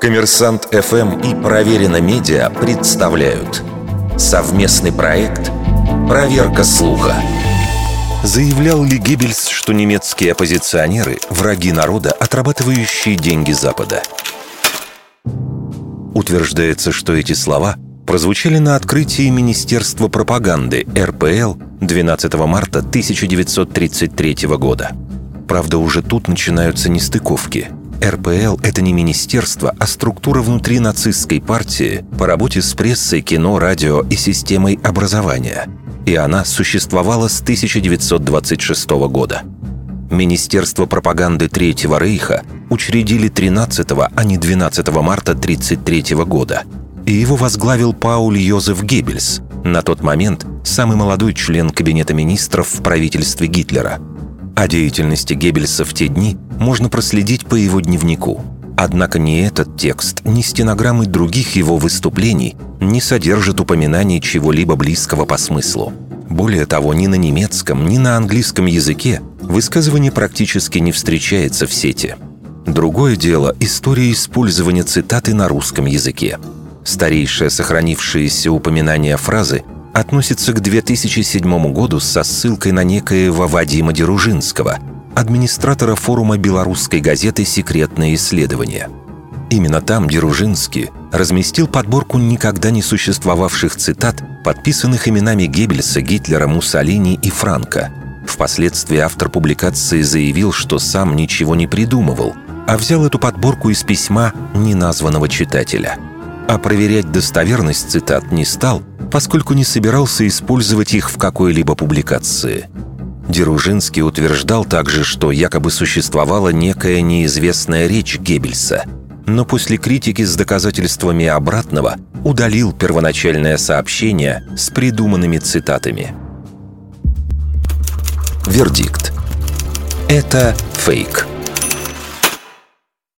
Коммерсант ФМ и Проверено Медиа представляют совместный проект «Проверка слуха». Заявлял ли Геббельс, что немецкие оппозиционеры – враги народа, отрабатывающие деньги Запада? Утверждается, что эти слова прозвучали на открытии Министерства пропаганды РПЛ 12 марта 1933 года. Правда, уже тут начинаются нестыковки – РПЛ — это не министерство, а структура внутри нацистской партии по работе с прессой, кино, радио и системой образования. И она существовала с 1926 года. Министерство пропаганды Третьего Рейха учредили 13, а не 12 марта 1933 года. И его возглавил Пауль Йозеф Геббельс, на тот момент самый молодой член Кабинета министров в правительстве Гитлера – о деятельности Геббельса в те дни можно проследить по его дневнику. Однако ни этот текст, ни стенограммы других его выступлений не содержат упоминаний чего-либо близкого по смыслу. Более того, ни на немецком, ни на английском языке высказывание практически не встречается в сети. Другое дело – история использования цитаты на русском языке. Старейшее сохранившееся упоминание фразы относится к 2007 году со ссылкой на некоего Вадима Деружинского, администратора форума белорусской газеты «Секретные исследования». Именно там Деружинский разместил подборку никогда не существовавших цитат, подписанных именами Геббельса, Гитлера, Муссолини и Франка. Впоследствии автор публикации заявил, что сам ничего не придумывал, а взял эту подборку из письма неназванного читателя. А проверять достоверность цитат не стал – поскольку не собирался использовать их в какой-либо публикации. Деружинский утверждал также, что якобы существовала некая неизвестная речь Геббельса, но после критики с доказательствами обратного удалил первоначальное сообщение с придуманными цитатами. Вердикт. Это фейк.